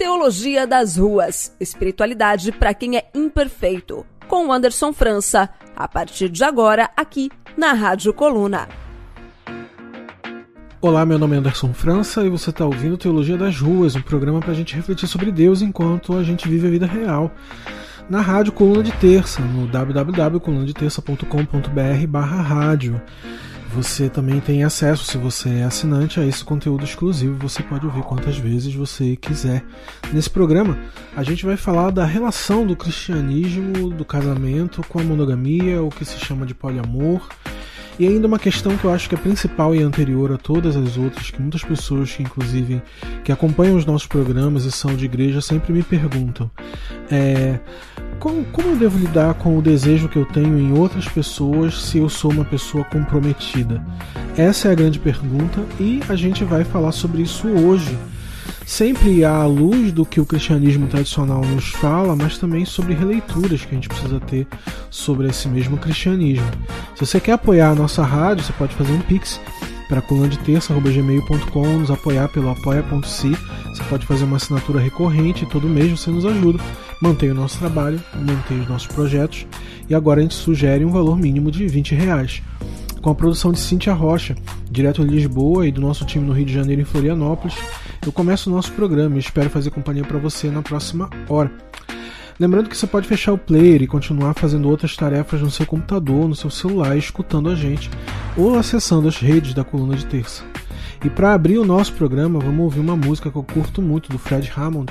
Teologia das Ruas, espiritualidade para quem é imperfeito, com Anderson França, a partir de agora aqui na Rádio Coluna. Olá, meu nome é Anderson França e você está ouvindo Teologia das Ruas, um programa para a gente refletir sobre Deus enquanto a gente vive a vida real. Na rádio Coluna de Terça, no www.colunadeterça.com.br barra rádio. Você também tem acesso, se você é assinante, a esse conteúdo exclusivo. Você pode ouvir quantas vezes você quiser. Nesse programa, a gente vai falar da relação do cristianismo, do casamento com a monogamia, o que se chama de poliamor. E ainda uma questão que eu acho que é principal e anterior a todas as outras, que muitas pessoas que inclusive que acompanham os nossos programas e são de igreja sempre me perguntam. É, como, como eu devo lidar com o desejo que eu tenho em outras pessoas se eu sou uma pessoa comprometida? Essa é a grande pergunta e a gente vai falar sobre isso hoje. Sempre à luz do que o cristianismo tradicional nos fala, mas também sobre releituras que a gente precisa ter sobre esse mesmo cristianismo. Se você quer apoiar a nossa rádio, você pode fazer um pix para colandeterça.gmail.com, nos apoiar pelo apoia.se. Você pode fazer uma assinatura recorrente e todo mês você nos ajuda mantém o nosso trabalho, mantém os nossos projetos e agora a gente sugere um valor mínimo de 20 reais. Com a produção de Cintia Rocha, direto de Lisboa e do nosso time no Rio de Janeiro em Florianópolis, eu começo o nosso programa e espero fazer companhia para você na próxima hora. Lembrando que você pode fechar o player e continuar fazendo outras tarefas no seu computador, no seu celular, escutando a gente ou acessando as redes da coluna de terça. E para abrir o nosso programa, vamos ouvir uma música que eu curto muito do Fred Hammond,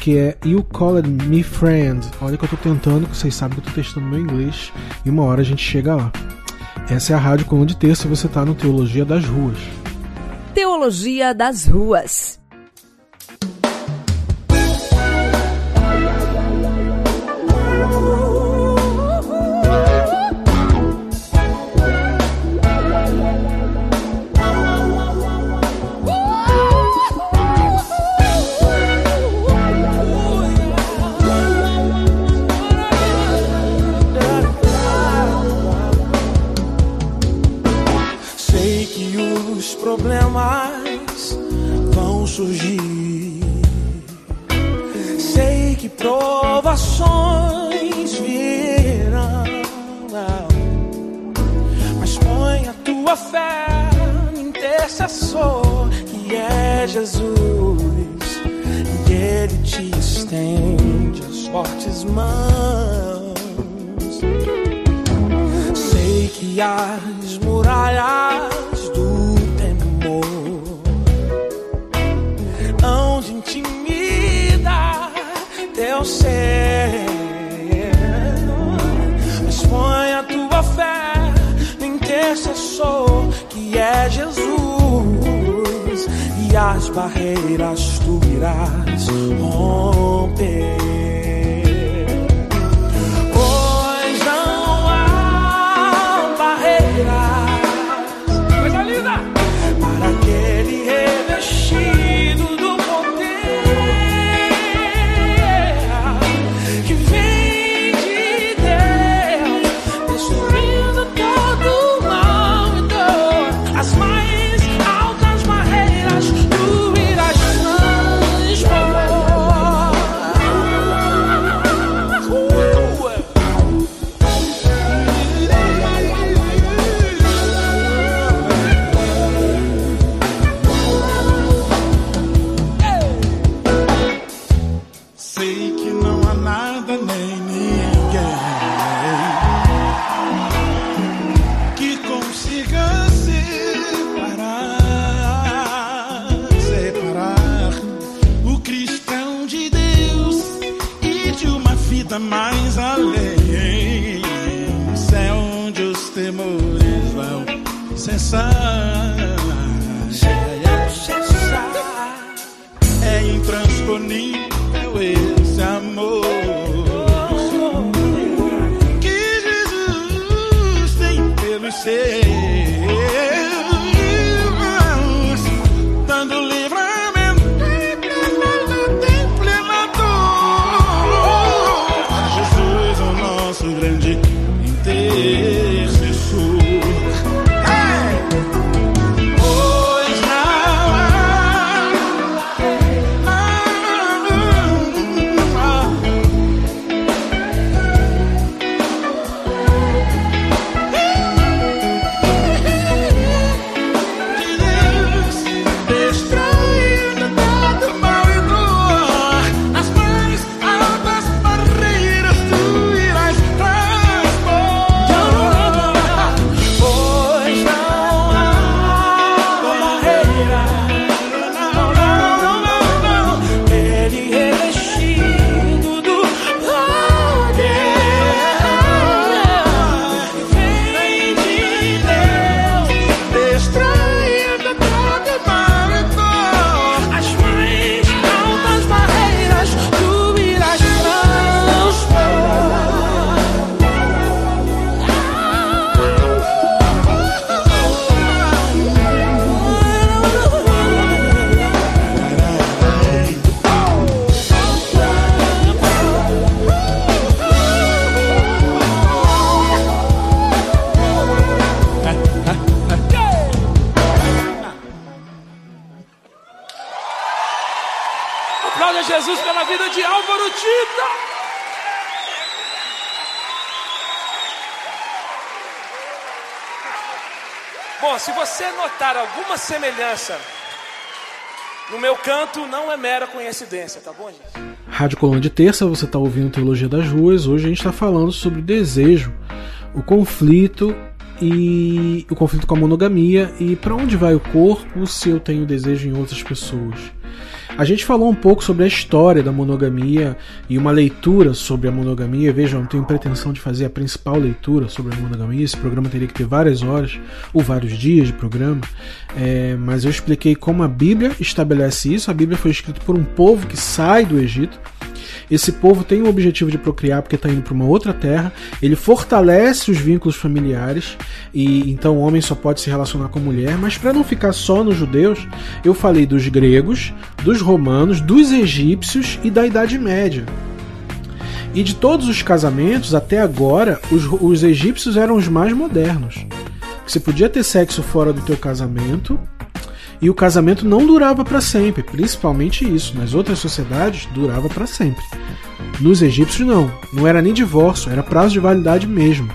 que é You Called Me Friend. Olha que eu tô tentando, que vocês sabem que eu tô testando meu inglês e uma hora a gente chega lá. Essa é a Rádio Coluna de Terça e você tá no Teologia das Ruas. Teologia das Ruas. Surgir. Sei que provações virão, mas põe a tua fé no intercessor que é Jesus, e ele te estende as fortes mãos. Sei que as muralhas sei. Mas a tua fé no intercessor que é Jesus. E as barreiras tu irás romper. mais além. Céu onde os temores vão cessar. É intransponível. Alguma semelhança no meu canto, não é mera coincidência, tá bom, gente? Rádio Coluna de Terça, você está ouvindo Teologia das Ruas. Hoje a gente está falando sobre desejo, o conflito e o conflito com a monogamia e para onde vai o corpo se eu tenho desejo em outras pessoas. A gente falou um pouco sobre a história da monogamia e uma leitura sobre a monogamia. Vejam, não tenho pretensão de fazer a principal leitura sobre a monogamia. Esse programa teria que ter várias horas ou vários dias de programa. É, mas eu expliquei como a Bíblia estabelece isso. A Bíblia foi escrita por um povo que sai do Egito esse povo tem o objetivo de procriar porque está indo para uma outra terra. Ele fortalece os vínculos familiares e então o homem só pode se relacionar com a mulher. Mas para não ficar só nos judeus, eu falei dos gregos, dos romanos, dos egípcios e da Idade Média. E de todos os casamentos até agora, os, os egípcios eram os mais modernos. Você podia ter sexo fora do teu casamento e o casamento não durava para sempre, principalmente isso. Nas outras sociedades durava para sempre. Nos egípcios não, não era nem divórcio, era prazo de validade mesmo.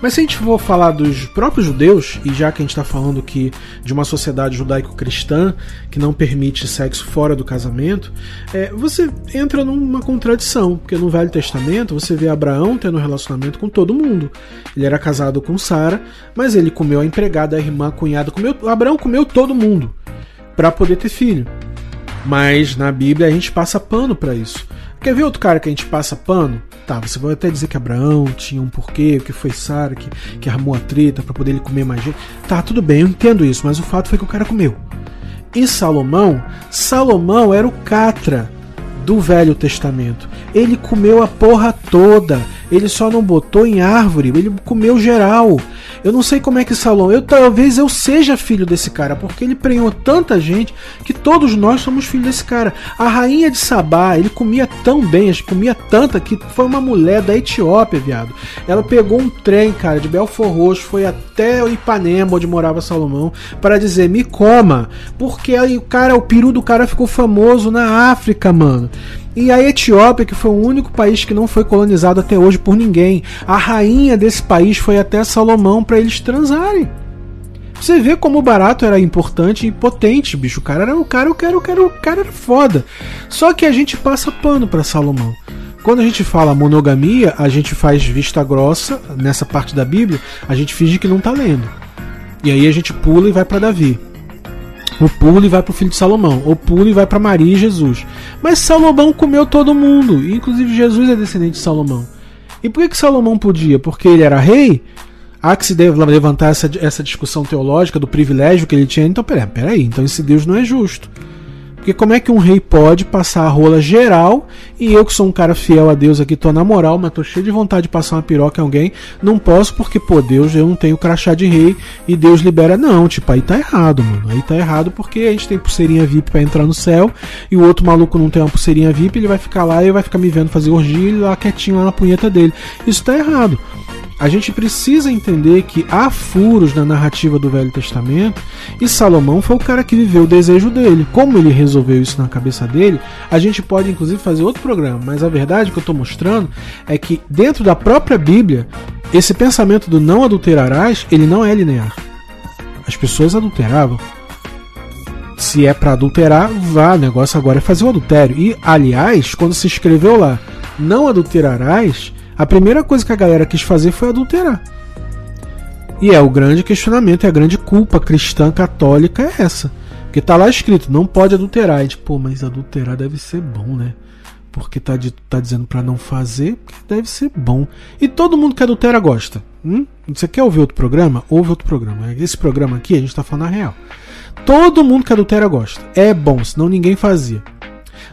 Mas se a gente for falar dos próprios judeus, e já que a gente está falando que de uma sociedade judaico-cristã que não permite sexo fora do casamento, é, você entra numa contradição, porque no Velho Testamento você vê Abraão tendo um relacionamento com todo mundo. Ele era casado com Sara, mas ele comeu a empregada, a irmã, a cunhada, comeu, Abraão comeu todo mundo para poder ter filho. Mas na Bíblia a gente passa pano para isso. Quer ver outro cara que a gente passa pano? Tá, você vai até dizer que Abraão tinha um porquê, que foi Sara que, que armou a treta para poder ele comer mais gente. Tá, tudo bem, eu entendo isso, mas o fato foi que o cara comeu. E Salomão? Salomão era o catra do Velho Testamento. Ele comeu a porra toda. Ele só não botou em árvore, ele comeu geral. Eu não sei como é que Salomão. Eu talvez eu seja filho desse cara, porque ele prenhou tanta gente que todos nós somos filhos desse cara. A rainha de Sabá, ele comia tão bem, comia tanta que foi uma mulher da Etiópia, viado. Ela pegou um trem, cara, de Belfor Roxo, foi até Ipanema, onde morava Salomão, para dizer: "Me coma", porque aí o cara, o peru do cara ficou famoso na África, mano. E a Etiópia, que foi o único país que não foi colonizado até hoje por ninguém, a rainha desse país foi até Salomão para eles transarem. Você vê como o barato era importante e potente, bicho. O cara era o cara, eu quero, eu quero, o cara era foda. Só que a gente passa pano para Salomão. Quando a gente fala monogamia, a gente faz vista grossa nessa parte da Bíblia, a gente finge que não tá lendo. E aí a gente pula e vai para Davi. O pulo e vai para o filho de Salomão. O pulo e vai para Maria e Jesus. Mas Salomão comeu todo mundo. Inclusive Jesus é descendente de Salomão. E por que, que Salomão podia? Porque ele era rei? Há que se levantar essa, essa discussão teológica do privilégio que ele tinha. Então, peraí, peraí, então esse Deus não é justo. Porque como é que um rei pode passar a rola geral e eu que sou um cara fiel a Deus aqui, tô na moral, mas tô cheio de vontade de passar uma piroca em alguém, não posso porque, pô, Deus, eu não tenho crachá de rei e Deus libera. Não, tipo, aí tá errado, mano. Aí tá errado porque a gente tem pulseirinha VIP para entrar no céu e o outro maluco não tem uma pulseirinha VIP, ele vai ficar lá e vai ficar me vendo fazer orgia lá quietinho lá na punheta dele. Isso tá errado a gente precisa entender que há furos na narrativa do Velho Testamento e Salomão foi o cara que viveu o desejo dele. Como ele resolveu isso na cabeça dele, a gente pode inclusive fazer outro programa, mas a verdade que eu estou mostrando é que dentro da própria Bíblia, esse pensamento do não adulterarás, ele não é linear. As pessoas adulteravam. Se é para adulterar, vá, o negócio agora é fazer o adultério. E, aliás, quando se escreveu lá, não adulterarás, a primeira coisa que a galera quis fazer foi adulterar. E é o grande questionamento, é a grande culpa cristã católica é essa. Porque tá lá escrito, não pode adulterar. E tipo, mas adulterar deve ser bom, né? Porque tá, de, tá dizendo para não fazer, porque deve ser bom. E todo mundo que adultera gosta. Hum? Você quer ouvir outro programa? Ouve outro programa. Esse programa aqui a gente tá falando a real. Todo mundo que adultera gosta. É bom, senão ninguém fazia.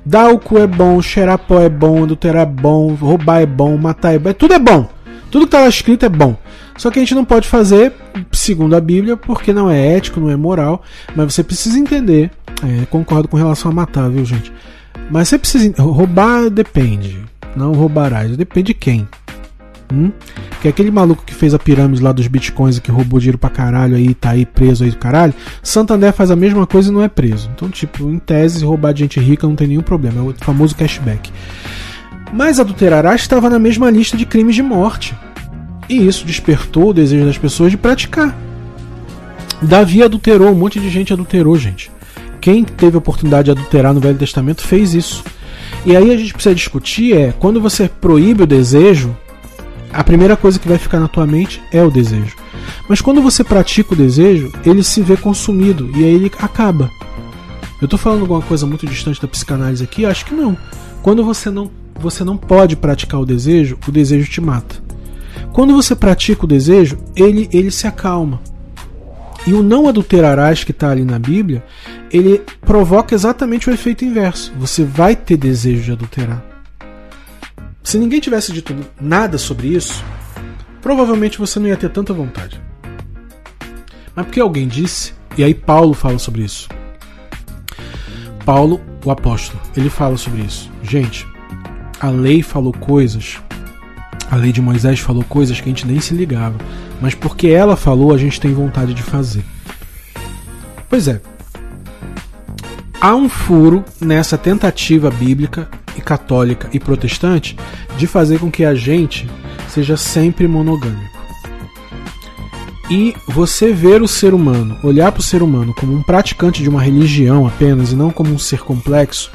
Dar o cu é bom, cheirar pó é bom, adulterar é bom, roubar é bom, matar é bom, tudo é bom. Tudo que está lá escrito é bom. Só que a gente não pode fazer, segundo a Bíblia, porque não é ético, não é moral. Mas você precisa entender. É, concordo com relação a matar, viu, gente? Mas você precisa. Roubar depende. Não roubarás. Depende de quem. Hum? porque aquele maluco que fez a pirâmide lá dos bitcoins e que roubou dinheiro pra caralho aí, tá aí preso aí do caralho, Santander faz a mesma coisa e não é preso. Então, tipo, em tese, roubar de gente rica não tem nenhum problema, é o famoso cashback. Mas adulterar estava na mesma lista de crimes de morte. E isso despertou o desejo das pessoas de praticar. Davi adulterou, um monte de gente adulterou, gente. Quem teve a oportunidade de adulterar no Velho Testamento fez isso. E aí a gente precisa discutir é, quando você proíbe o desejo, a primeira coisa que vai ficar na tua mente é o desejo. Mas quando você pratica o desejo, ele se vê consumido e aí ele acaba. Eu estou falando alguma coisa muito distante da psicanálise aqui? Acho que não. Quando você não, você não pode praticar o desejo, o desejo te mata. Quando você pratica o desejo, ele, ele se acalma. E o não adulterarás que está ali na Bíblia, ele provoca exatamente o efeito inverso. Você vai ter desejo de adulterar. Se ninguém tivesse dito nada sobre isso, provavelmente você não ia ter tanta vontade. Mas porque alguém disse, e aí Paulo fala sobre isso. Paulo, o apóstolo, ele fala sobre isso. Gente, a lei falou coisas, a lei de Moisés falou coisas que a gente nem se ligava mas porque ela falou, a gente tem vontade de fazer. Pois é. Há um furo nessa tentativa bíblica e católica e protestante de fazer com que a gente seja sempre monogâmico. E você ver o ser humano, olhar para o ser humano como um praticante de uma religião apenas e não como um ser complexo,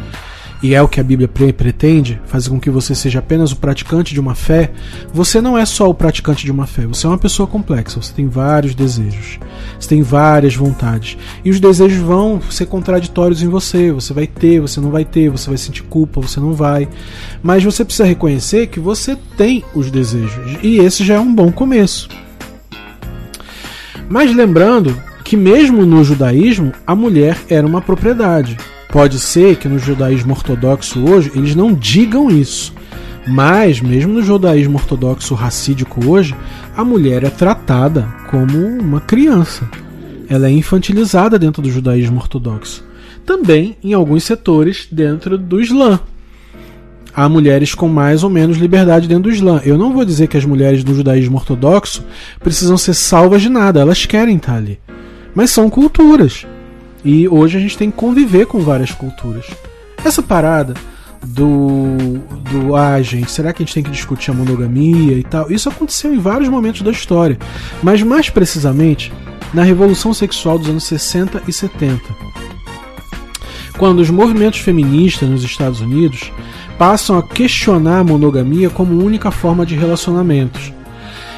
e é o que a Bíblia pretende, fazer com que você seja apenas o praticante de uma fé, você não é só o praticante de uma fé, você é uma pessoa complexa, você tem vários desejos, você tem várias vontades, e os desejos vão ser contraditórios em você, você vai ter, você não vai ter, você vai sentir culpa, você não vai, mas você precisa reconhecer que você tem os desejos, e esse já é um bom começo. Mas lembrando que mesmo no judaísmo, a mulher era uma propriedade. Pode ser que no judaísmo ortodoxo hoje eles não digam isso. Mas, mesmo no judaísmo ortodoxo racídico hoje, a mulher é tratada como uma criança. Ela é infantilizada dentro do judaísmo ortodoxo. Também em alguns setores dentro do Islã. Há mulheres com mais ou menos liberdade dentro do Islã. Eu não vou dizer que as mulheres do judaísmo ortodoxo precisam ser salvas de nada, elas querem estar ali. Mas são culturas. E hoje a gente tem que conviver com várias culturas. Essa parada do, do ah, gente, será que a gente tem que discutir a monogamia e tal? Isso aconteceu em vários momentos da história, mas mais precisamente na Revolução Sexual dos anos 60 e 70. Quando os movimentos feministas nos Estados Unidos passam a questionar a monogamia como única forma de relacionamentos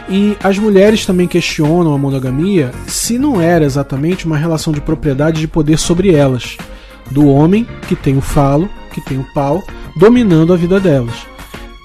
e as mulheres também questionam a monogamia se não era exatamente uma relação de propriedade de poder sobre elas, do homem que tem o falo, que tem o pau, dominando a vida delas.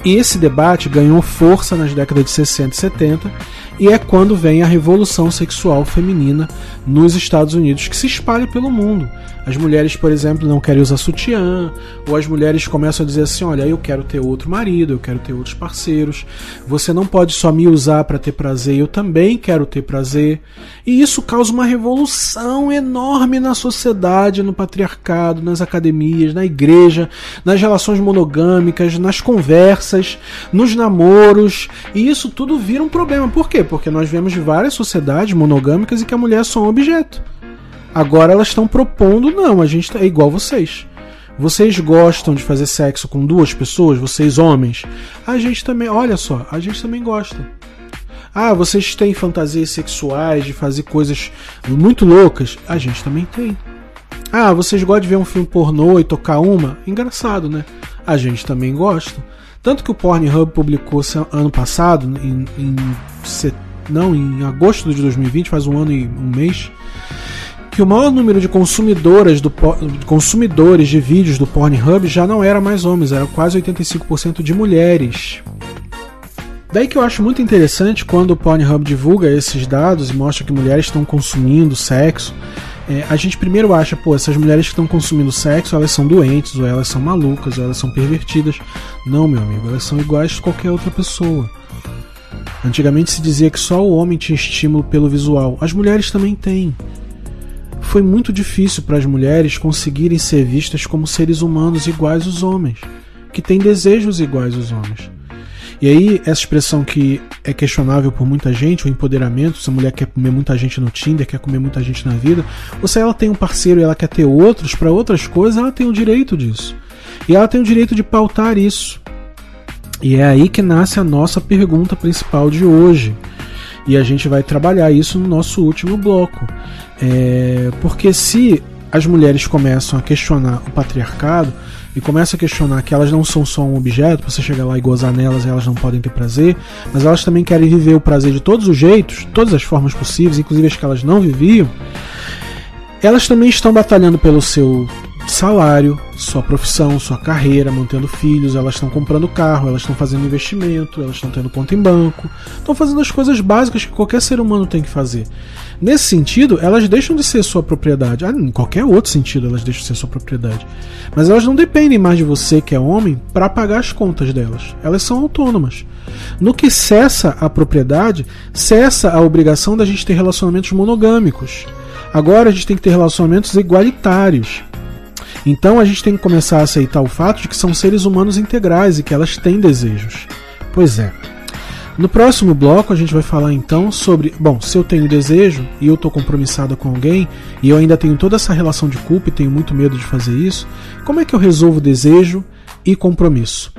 E esse debate ganhou força nas décadas de 60 e 70 e é quando vem a revolução sexual feminina nos Estados Unidos, que se espalha pelo mundo. As mulheres, por exemplo, não querem usar sutiã, ou as mulheres começam a dizer assim: olha, eu quero ter outro marido, eu quero ter outros parceiros. Você não pode só me usar para ter prazer, eu também quero ter prazer. E isso causa uma revolução enorme na sociedade, no patriarcado, nas academias, na igreja, nas relações monogâmicas, nas conversas, nos namoros. E isso tudo vira um problema. Por quê? Porque nós vemos várias sociedades monogâmicas e que a mulher é só um objeto. Agora elas estão propondo, não, a gente tá, é igual vocês. Vocês gostam de fazer sexo com duas pessoas, vocês homens? A gente também, olha só, a gente também gosta. Ah, vocês têm fantasias sexuais de fazer coisas muito loucas? A gente também tem. Ah, vocês gostam de ver um filme pornô e tocar uma? Engraçado, né? A gente também gosta. Tanto que o Pornhub publicou ano passado, em, em não, em agosto de 2020, faz um ano e um mês, que o maior número de consumidoras do consumidores de vídeos do Pornhub já não era mais homens, era quase 85% de mulheres. Daí que eu acho muito interessante quando o Pornhub divulga esses dados e mostra que mulheres estão consumindo sexo. É, a gente primeiro acha, pô, essas mulheres que estão consumindo sexo, elas são doentes, ou elas são malucas, ou elas são pervertidas. Não, meu amigo, elas são iguais a qualquer outra pessoa. Antigamente se dizia que só o homem tinha estímulo pelo visual. As mulheres também têm foi muito difícil para as mulheres conseguirem ser vistas como seres humanos iguais aos homens, que têm desejos iguais aos homens. E aí, essa expressão que é questionável por muita gente, o empoderamento, se a mulher quer comer muita gente no Tinder, quer comer muita gente na vida, ou se ela tem um parceiro e ela quer ter outros para outras coisas, ela tem o direito disso. E ela tem o direito de pautar isso. E é aí que nasce a nossa pergunta principal de hoje. E a gente vai trabalhar isso no nosso último bloco. É, porque se as mulheres começam a questionar o patriarcado, e começa a questionar que elas não são só um objeto, você chegar lá e gozar nelas e elas não podem ter prazer, mas elas também querem viver o prazer de todos os jeitos, todas as formas possíveis, inclusive as que elas não viviam, elas também estão batalhando pelo seu salário, sua profissão, sua carreira, mantendo filhos, elas estão comprando carro, elas estão fazendo investimento, elas estão tendo conta em banco, estão fazendo as coisas básicas que qualquer ser humano tem que fazer. Nesse sentido, elas deixam de ser sua propriedade. Ah, em qualquer outro sentido, elas deixam de ser sua propriedade. Mas elas não dependem mais de você, que é homem, para pagar as contas delas. Elas são autônomas. No que cessa a propriedade, cessa a obrigação da gente ter relacionamentos monogâmicos. Agora a gente tem que ter relacionamentos igualitários. Então a gente tem que começar a aceitar o fato de que são seres humanos integrais e que elas têm desejos. Pois é. No próximo bloco a gente vai falar então sobre, bom, se eu tenho desejo e eu estou compromissada com alguém e eu ainda tenho toda essa relação de culpa e tenho muito medo de fazer isso, como é que eu resolvo desejo e compromisso?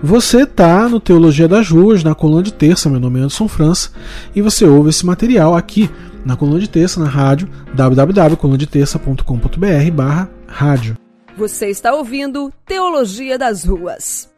Você tá no Teologia das Ruas, na coluna de terça, meu nome é Anderson França, e você ouve esse material aqui na coluna de terça, na rádio, www.colunadeterça.com.br barra rádio. Você está ouvindo Teologia das Ruas.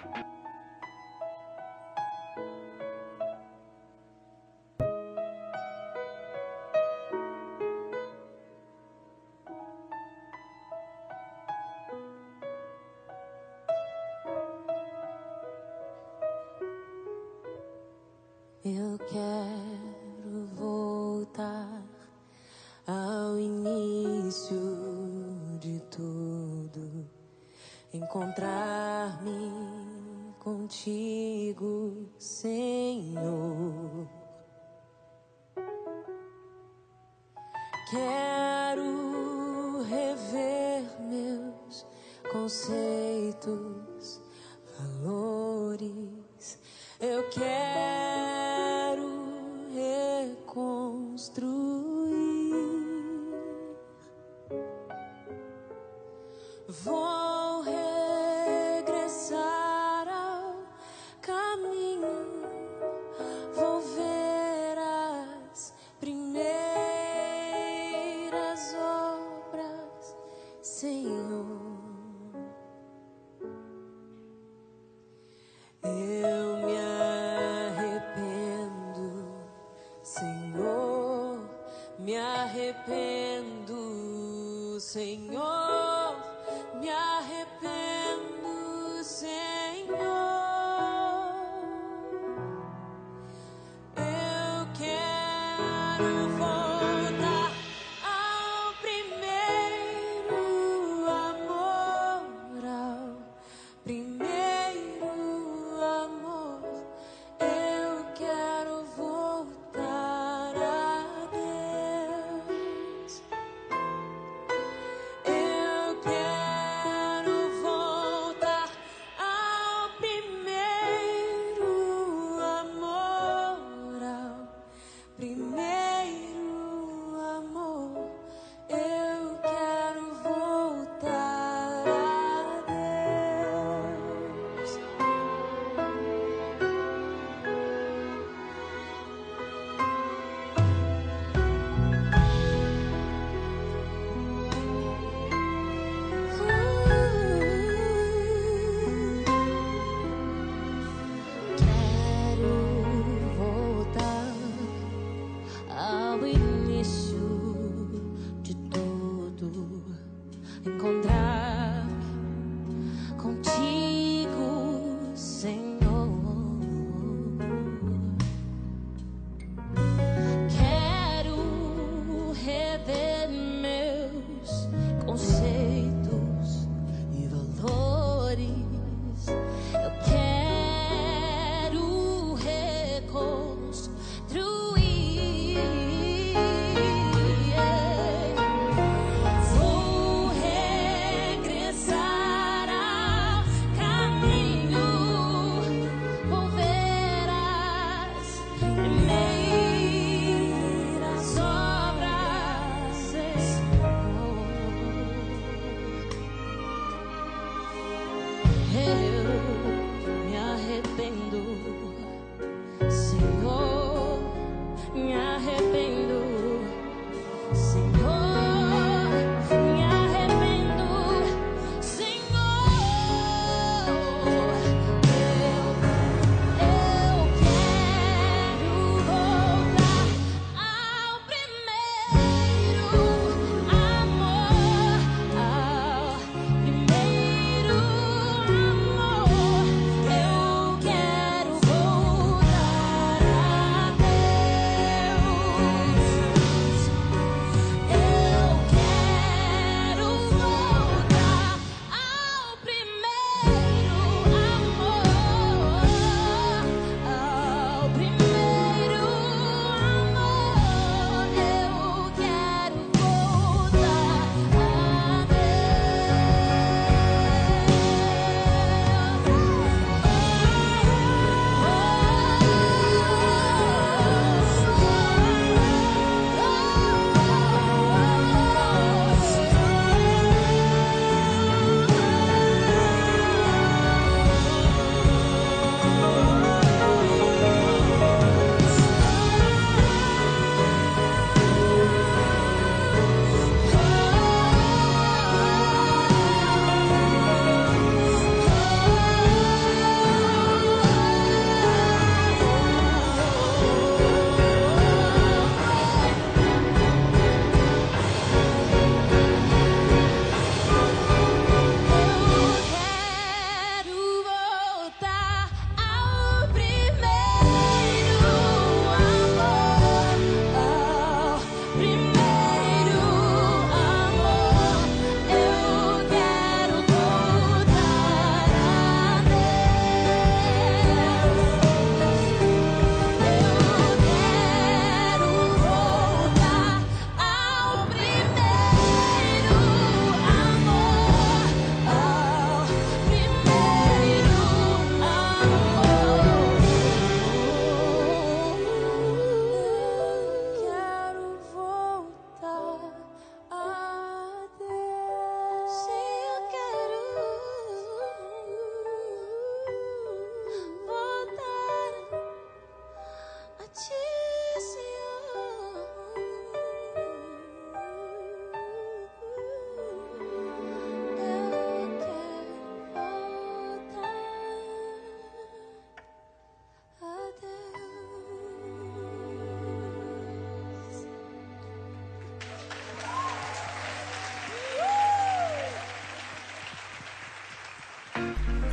Eu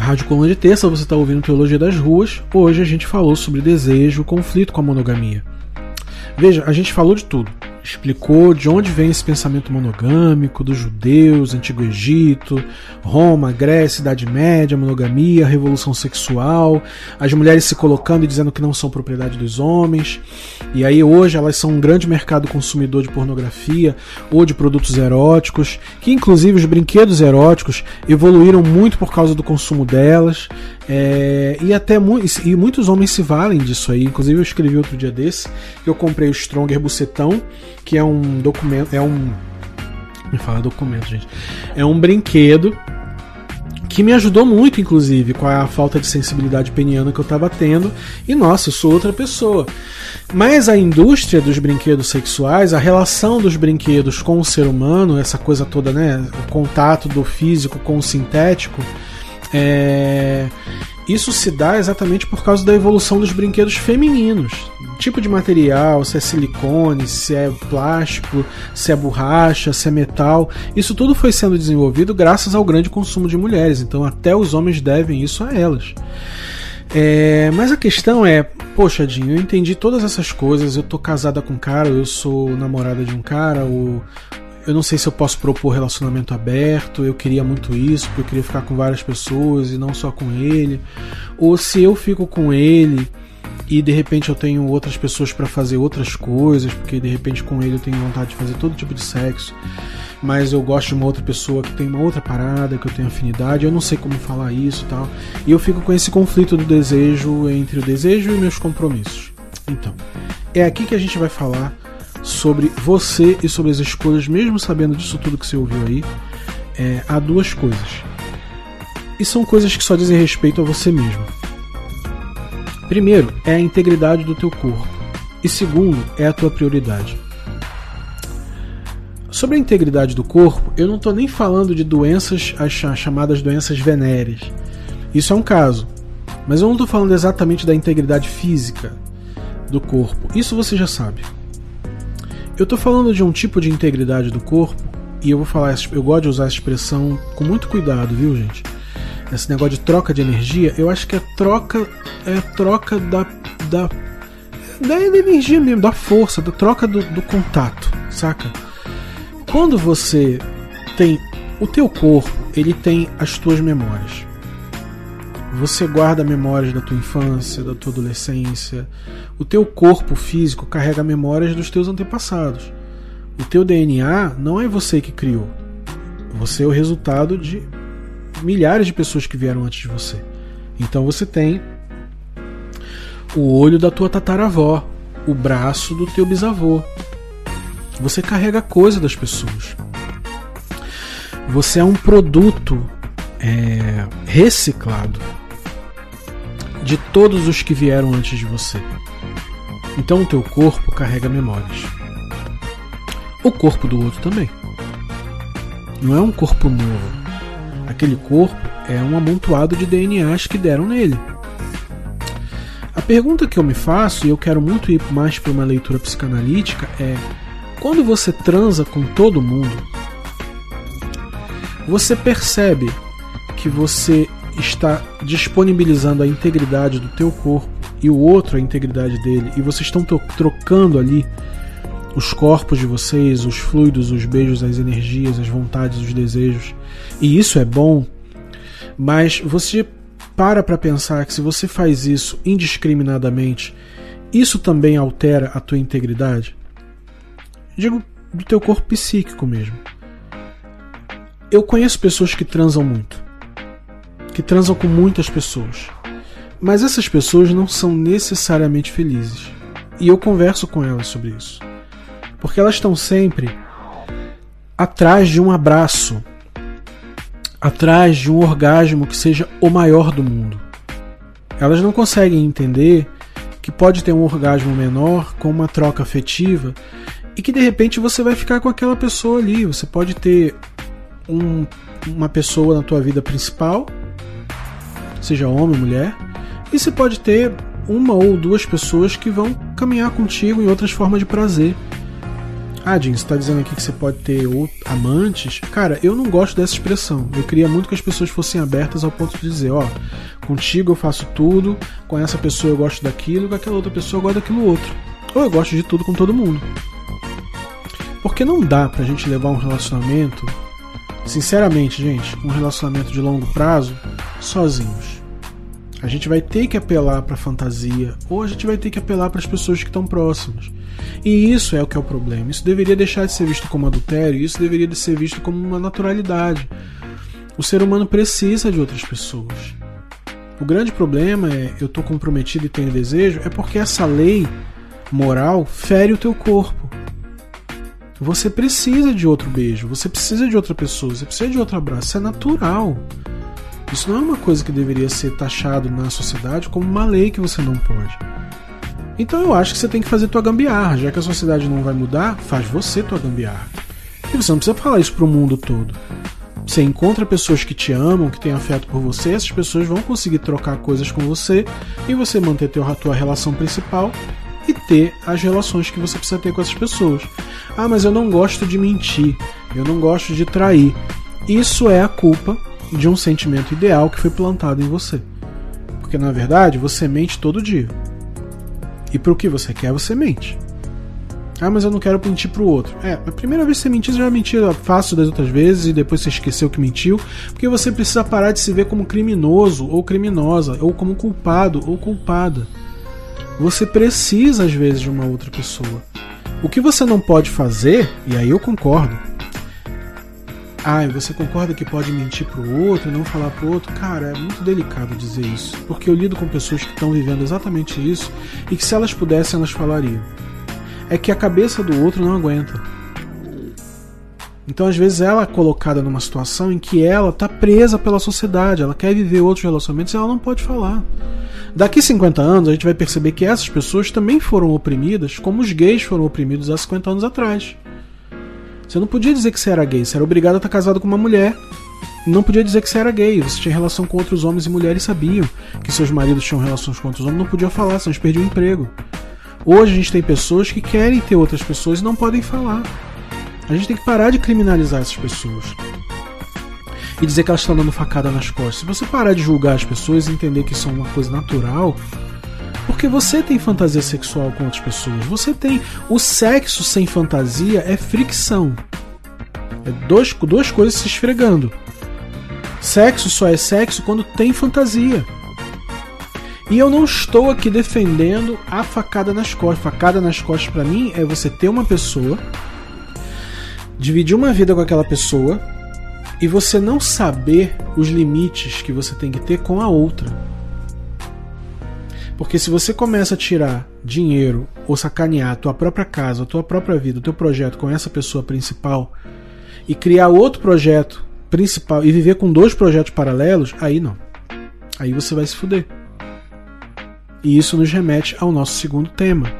Rádio Coluna de Terça, você está ouvindo Teologia das Ruas. Hoje a gente falou sobre desejo, conflito com a monogamia. Veja, a gente falou de tudo explicou de onde vem esse pensamento monogâmico dos judeus, Antigo Egito, Roma, Grécia, Idade Média, monogamia, revolução sexual, as mulheres se colocando e dizendo que não são propriedade dos homens. E aí hoje elas são um grande mercado consumidor de pornografia ou de produtos eróticos, que inclusive os brinquedos eróticos evoluíram muito por causa do consumo delas. É, e até mu e muitos homens se valem disso aí. Inclusive eu escrevi outro dia desse que eu comprei o Stronger Bucetão, que é um documento, é um me fala documento, gente. É um brinquedo que me ajudou muito, inclusive, com a falta de sensibilidade peniana que eu estava tendo. E nossa, eu sou outra pessoa. Mas a indústria dos brinquedos sexuais, a relação dos brinquedos com o ser humano, essa coisa toda, né? O contato do físico com o sintético, é... Isso se dá exatamente por causa da evolução dos brinquedos femininos. Tipo de material, se é silicone, se é plástico, se é borracha, se é metal. Isso tudo foi sendo desenvolvido graças ao grande consumo de mulheres. Então, até os homens devem isso a elas. É, mas a questão é, poxa, Dinho, eu entendi todas essas coisas, eu tô casada com um cara, eu sou namorada de um cara, ou eu não sei se eu posso propor relacionamento aberto, eu queria muito isso, porque eu queria ficar com várias pessoas e não só com ele. Ou se eu fico com ele e de repente eu tenho outras pessoas para fazer outras coisas, porque de repente com ele eu tenho vontade de fazer todo tipo de sexo, mas eu gosto de uma outra pessoa que tem uma outra parada, que eu tenho afinidade, eu não sei como falar isso e tal. E eu fico com esse conflito do desejo entre o desejo e meus compromissos. Então, é aqui que a gente vai falar sobre você e sobre as escolhas, mesmo sabendo disso tudo que você ouviu aí, é, há duas coisas. E são coisas que só dizem respeito a você mesmo. Primeiro, é a integridade do teu corpo. E segundo, é a tua prioridade. Sobre a integridade do corpo, eu não estou nem falando de doenças, as chamadas doenças venéreas. Isso é um caso. Mas eu não estou falando exatamente da integridade física do corpo. Isso você já sabe. Eu tô falando de um tipo de integridade do corpo e eu vou falar, eu gosto de usar essa expressão com muito cuidado, viu, gente? Esse negócio de troca de energia, eu acho que é troca é troca da da da energia mesmo, da força, da troca do, do contato, saca? Quando você tem o teu corpo, ele tem as tuas memórias. Você guarda memórias da tua infância, da tua adolescência. O teu corpo físico carrega memórias dos teus antepassados. O teu DNA não é você que criou. Você é o resultado de milhares de pessoas que vieram antes de você. Então você tem o olho da tua tataravó, o braço do teu bisavô. Você carrega coisa das pessoas. Você é um produto é, reciclado de todos os que vieram antes de você. Então o teu corpo carrega memórias. O corpo do outro também. Não é um corpo novo. Aquele corpo é um amontoado de DNAs que deram nele. A pergunta que eu me faço, e eu quero muito ir mais para uma leitura psicanalítica, é: quando você transa com todo mundo, você percebe que você está disponibilizando a integridade do teu corpo e o outro a integridade dele, e vocês estão trocando ali os corpos de vocês, os fluidos, os beijos, as energias, as vontades, os desejos, e isso é bom, mas você para para pensar que se você faz isso indiscriminadamente, isso também altera a tua integridade? Digo do teu corpo psíquico mesmo. Eu conheço pessoas que transam muito que transam com muitas pessoas. Mas essas pessoas não são necessariamente felizes. E eu converso com elas sobre isso. Porque elas estão sempre atrás de um abraço, atrás de um orgasmo que seja o maior do mundo. Elas não conseguem entender que pode ter um orgasmo menor com uma troca afetiva e que de repente você vai ficar com aquela pessoa ali. Você pode ter um, uma pessoa na tua vida principal seja homem ou mulher, e você pode ter uma ou duas pessoas que vão caminhar contigo em outras formas de prazer. Ah, Jim, você tá dizendo aqui que você pode ter amantes? Cara, eu não gosto dessa expressão. Eu queria muito que as pessoas fossem abertas ao ponto de dizer, ó, contigo eu faço tudo, com essa pessoa eu gosto daquilo, com aquela outra pessoa eu gosto daquilo outro. Ou eu gosto de tudo com todo mundo. Porque não dá pra gente levar um relacionamento, sinceramente, gente, um relacionamento de longo prazo, sozinhos. A gente vai ter que apelar pra fantasia, ou a gente vai ter que apelar para as pessoas que estão próximas. E isso é o que é o problema. Isso deveria deixar de ser visto como adultério, isso deveria de ser visto como uma naturalidade. O ser humano precisa de outras pessoas. O grande problema é eu tô comprometido e tenho desejo, é porque essa lei moral fere o teu corpo. Você precisa de outro beijo, você precisa de outra pessoa, você precisa de outro abraço. Isso é natural. Isso não é uma coisa que deveria ser taxado na sociedade como uma lei que você não pode. Então eu acho que você tem que fazer tua gambiarra. Já que a sociedade não vai mudar, faz você tua gambiarra. E você não precisa falar isso pro mundo todo. Você encontra pessoas que te amam, que têm afeto por você, essas pessoas vão conseguir trocar coisas com você e você manter a tua relação principal e ter as relações que você precisa ter com essas pessoas. Ah, mas eu não gosto de mentir, eu não gosto de trair. Isso é a culpa de um sentimento ideal que foi plantado em você. Porque na verdade você mente todo dia. E pro que você quer, você mente. Ah, mas eu não quero mentir pro outro. É, a primeira vez que você mentiu, você já mentiu fácil das outras vezes e depois você esqueceu que mentiu, porque você precisa parar de se ver como criminoso ou criminosa, ou como culpado ou culpada. Você precisa às vezes de uma outra pessoa. O que você não pode fazer, e aí eu concordo. Ah, você concorda que pode mentir pro outro não falar pro outro? Cara, é muito delicado dizer isso, porque eu lido com pessoas que estão vivendo exatamente isso e que se elas pudessem elas falariam é que a cabeça do outro não aguenta. Então, às vezes, ela é colocada numa situação em que ela está presa pela sociedade, ela quer viver outros relacionamentos e ela não pode falar. Daqui 50 anos, a gente vai perceber que essas pessoas também foram oprimidas, como os gays foram oprimidos há 50 anos atrás. Você não podia dizer que você era gay, você era obrigado a estar casado com uma mulher. Não podia dizer que você era gay, você tinha relação com outros homens e mulheres sabiam que seus maridos tinham relações com outros homens, não podiam falar, senão eles perdiam o emprego. Hoje a gente tem pessoas que querem ter outras pessoas e não podem falar. A gente tem que parar de criminalizar essas pessoas. E dizer que elas estão dando facada nas costas. Se você parar de julgar as pessoas e entender que isso é uma coisa natural, porque você tem fantasia sexual com outras pessoas. Você tem. O sexo sem fantasia é fricção. É dois, duas coisas se esfregando. Sexo só é sexo quando tem fantasia. E eu não estou aqui defendendo a facada nas costas. Facada nas costas para mim é você ter uma pessoa, dividir uma vida com aquela pessoa e você não saber os limites que você tem que ter com a outra. Porque se você começa a tirar dinheiro ou sacanear a tua própria casa, a tua própria vida, o teu projeto com essa pessoa principal e criar outro projeto principal e viver com dois projetos paralelos, aí não. Aí você vai se fuder. E isso nos remete ao nosso segundo tema.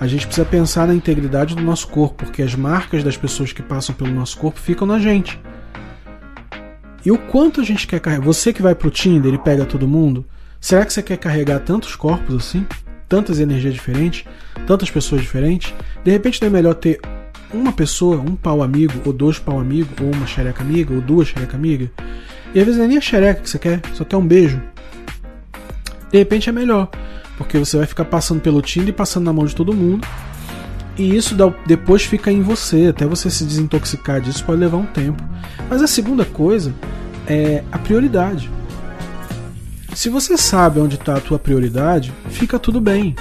A gente precisa pensar na integridade do nosso corpo, porque as marcas das pessoas que passam pelo nosso corpo ficam na gente. E o quanto a gente quer carregar? Você que vai pro Tinder e pega todo mundo, será que você quer carregar tantos corpos assim? Tantas energias diferentes? Tantas pessoas diferentes? De repente não é melhor ter uma pessoa, um pau amigo, ou dois pau amigo, ou uma xereca amiga, ou duas xereca amiga. E às vezes não é nem a xereca que você quer, só quer um beijo. De repente é melhor, porque você vai ficar passando pelo Tinder e passando na mão de todo mundo. E isso depois fica em você, até você se desintoxicar disso pode levar um tempo. Mas a segunda coisa é a prioridade. Se você sabe onde está a tua prioridade, fica tudo bem.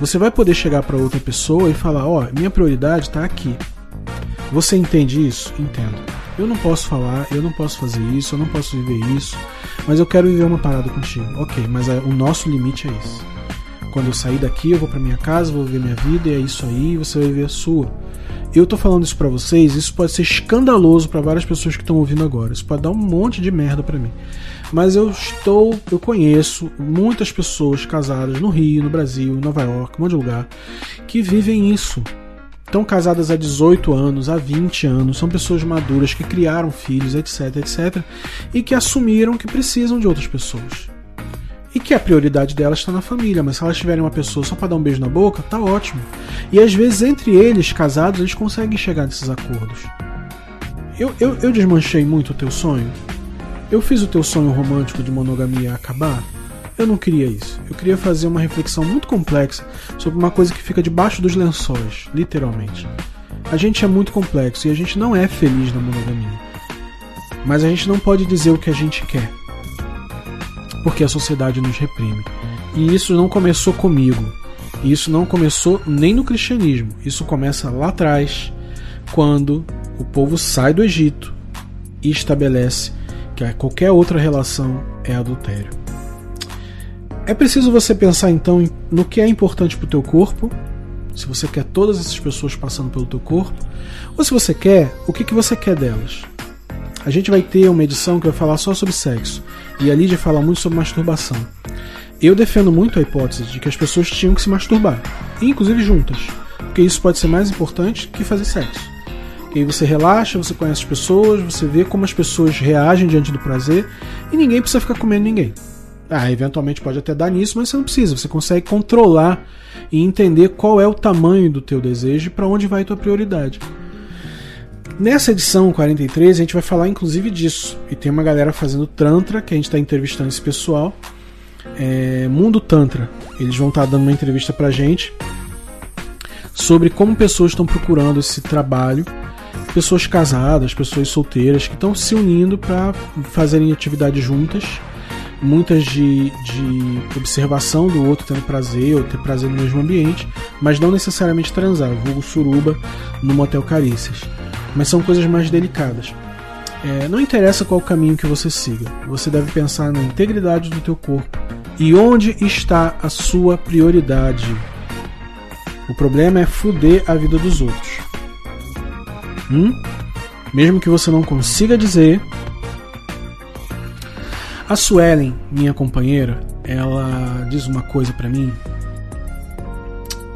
Você vai poder chegar para outra pessoa e falar: Ó, minha prioridade está aqui. Você entende isso? Entendo. Eu não posso falar, eu não posso fazer isso, eu não posso viver isso, mas eu quero viver uma parada contigo. Ok, mas é- o nosso limite é esse. Quando eu sair daqui, eu vou para minha casa, vou viver minha vida e é isso aí, você vai viver a sua. Eu tô falando isso pra vocês, isso pode ser escandaloso pra várias pessoas que estão ouvindo agora. Isso pode dar um monte de merda pra mim. Mas eu estou, eu conheço muitas pessoas casadas no Rio, no Brasil, em Nova York, um monte de lugar, que vivem isso. Estão casadas há 18 anos, há 20 anos, são pessoas maduras que criaram filhos, etc, etc, e que assumiram que precisam de outras pessoas. E que a prioridade dela está na família, mas se elas tiverem uma pessoa só para dar um beijo na boca, tá ótimo. E às vezes entre eles, casados, eles conseguem chegar nesses acordos. Eu, eu, eu desmanchei muito o teu sonho? Eu fiz o teu sonho romântico de monogamia acabar? Eu não queria isso. Eu queria fazer uma reflexão muito complexa sobre uma coisa que fica debaixo dos lençóis, literalmente. A gente é muito complexo e a gente não é feliz na monogamia. Mas a gente não pode dizer o que a gente quer. Porque a sociedade nos reprime. E isso não começou comigo. Isso não começou nem no cristianismo. Isso começa lá atrás, quando o povo sai do Egito e estabelece que qualquer outra relação é adultério. É preciso você pensar então no que é importante para o teu corpo, se você quer todas essas pessoas passando pelo teu corpo, ou se você quer, o que, que você quer delas. A gente vai ter uma edição que vai falar só sobre sexo, e a Lídia fala muito sobre masturbação. Eu defendo muito a hipótese de que as pessoas tinham que se masturbar, inclusive juntas, porque isso pode ser mais importante que fazer sexo. E aí você relaxa, você conhece as pessoas, você vê como as pessoas reagem diante do prazer e ninguém precisa ficar comendo ninguém. Ah, eventualmente pode até dar nisso, mas você não precisa. Você consegue controlar e entender qual é o tamanho do teu desejo e para onde vai a tua prioridade. Nessa edição 43 a gente vai falar inclusive disso. E tem uma galera fazendo Tantra, que a gente está entrevistando esse pessoal. É, Mundo Tantra. Eles vão estar tá dando uma entrevista pra gente sobre como pessoas estão procurando esse trabalho pessoas casadas, pessoas solteiras que estão se unindo para fazerem atividades juntas, muitas de, de observação do outro tendo prazer ou ter prazer no mesmo ambiente, mas não necessariamente transar, vulgo suruba no motel Carícias. Mas são coisas mais delicadas. É, não interessa qual caminho que você siga, você deve pensar na integridade do teu corpo e onde está a sua prioridade. O problema é fuder a vida dos outros. Hum? Mesmo que você não consiga dizer. A Suelen, minha companheira, ela diz uma coisa para mim.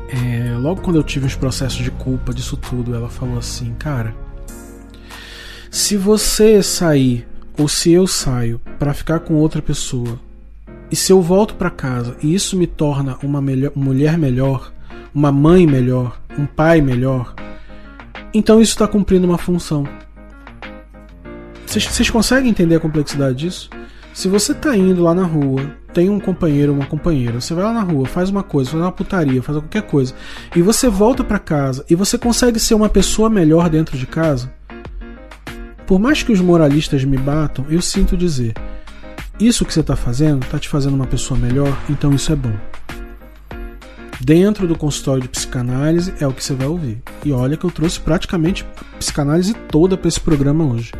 É, logo quando eu tive os processos de culpa disso tudo, ela falou assim, cara, se você sair ou se eu saio para ficar com outra pessoa e se eu volto para casa e isso me torna uma melhor, mulher melhor, uma mãe melhor, um pai melhor, então isso está cumprindo uma função. Vocês conseguem entender a complexidade disso? Se você está indo lá na rua, tem um companheiro ou uma companheira, você vai lá na rua, faz uma coisa, faz uma putaria, faz qualquer coisa, e você volta para casa e você consegue ser uma pessoa melhor dentro de casa, por mais que os moralistas me batam, eu sinto dizer: isso que você está fazendo está te fazendo uma pessoa melhor, então isso é bom dentro do consultório de psicanálise é o que você vai ouvir. E olha que eu trouxe praticamente a psicanálise toda para esse programa hoje.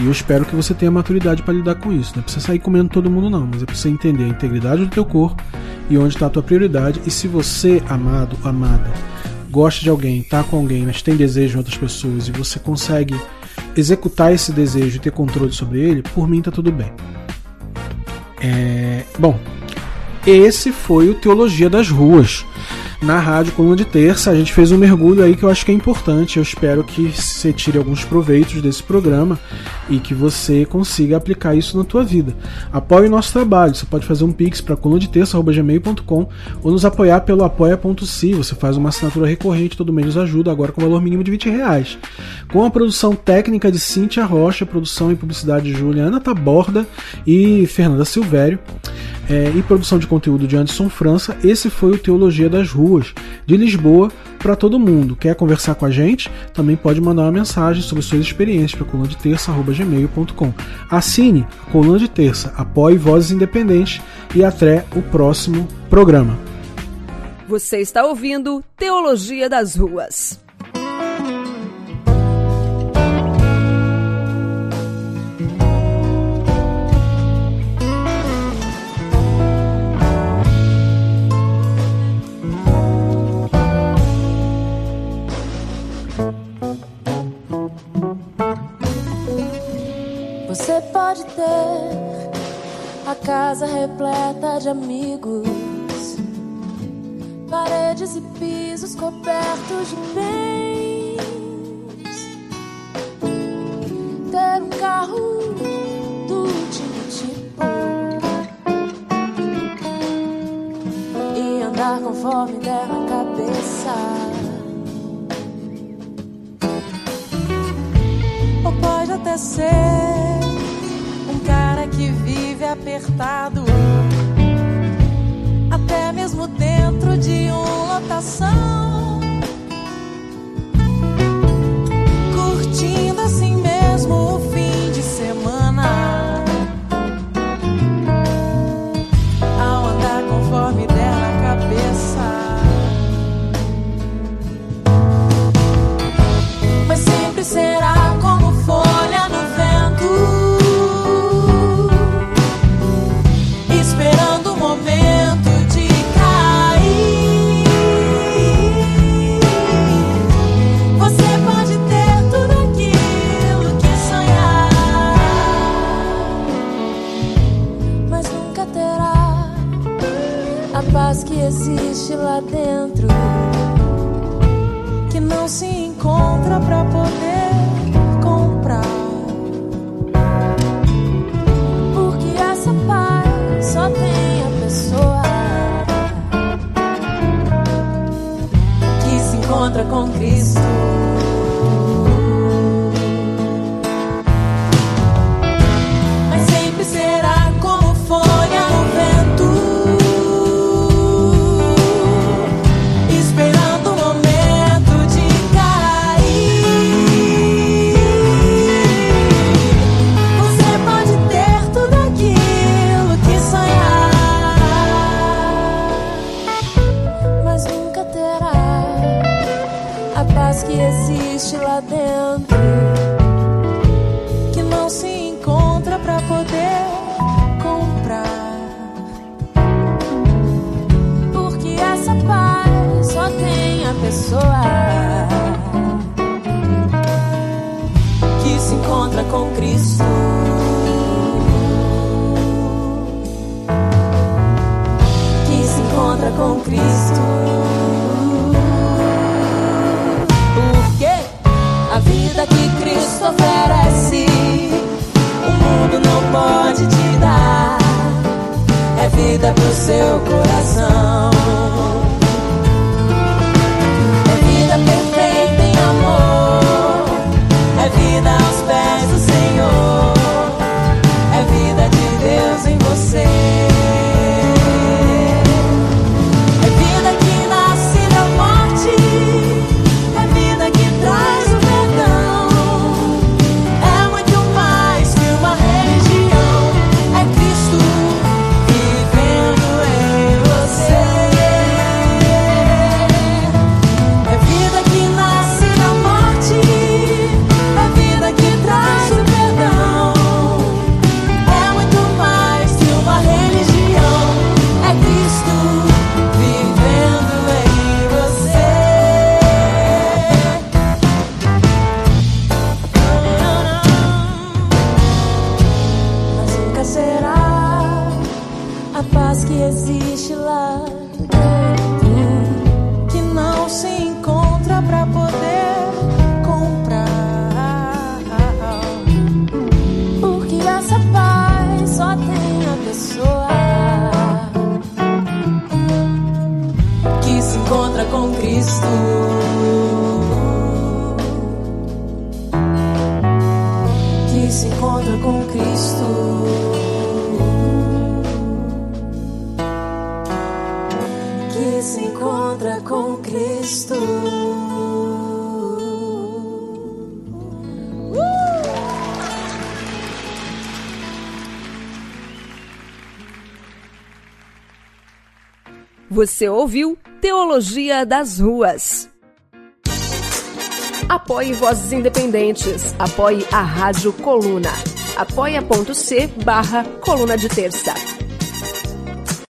E eu espero que você tenha maturidade para lidar com isso. Não é você sair comendo todo mundo, não, mas é você entender a integridade do teu corpo e onde está a tua prioridade. E se você, amado, amada, gosta de alguém, está com alguém, mas tem desejo em outras pessoas e você consegue executar esse desejo e ter controle sobre ele, por mim tá tudo bem. É... Bom, esse foi o Teologia das Ruas na Rádio Coluna de Terça. A gente fez um mergulho aí que eu acho que é importante. Eu espero que você tire alguns proveitos desse programa e que você consiga aplicar isso na tua vida. Apoie o nosso trabalho. Você pode fazer um pix para colunadeterça.gmail.com ou nos apoiar pelo apoia.se. Você faz uma assinatura recorrente, todo mês nos ajuda, agora com valor mínimo de 20 reais. Com a produção técnica de Cíntia Rocha, produção e publicidade de Juliana Taborda e Fernanda Silvério é, e produção de conteúdo de Anderson França, esse foi o Teologia das Ruas, de Lisboa para todo mundo. Quer conversar com a gente? Também pode mandar uma mensagem sobre suas experiências para coluna de. Assine Coluna de Terça, apoie Vozes Independentes e até o próximo programa. Você está ouvindo Teologia das Ruas. Você pode ter a casa repleta de amigos, paredes e pisos cobertos de bens, ter um carro do tipo e andar conforme der na cabeça. ou pode até ser cara que vive apertado. Até mesmo dentro de uma lotação. Curtindo que existe lá dentro que não se encontra para poder comprar. Porque essa paz só tem a pessoa que se encontra com Cristo. Que se encontra com Cristo. oferece, o mundo não pode te dar. É vida pro seu coração. Você ouviu Teologia das Ruas. Apoie Vozes Independentes. Apoie a Rádio Coluna. apoia.c barra Coluna de Terça.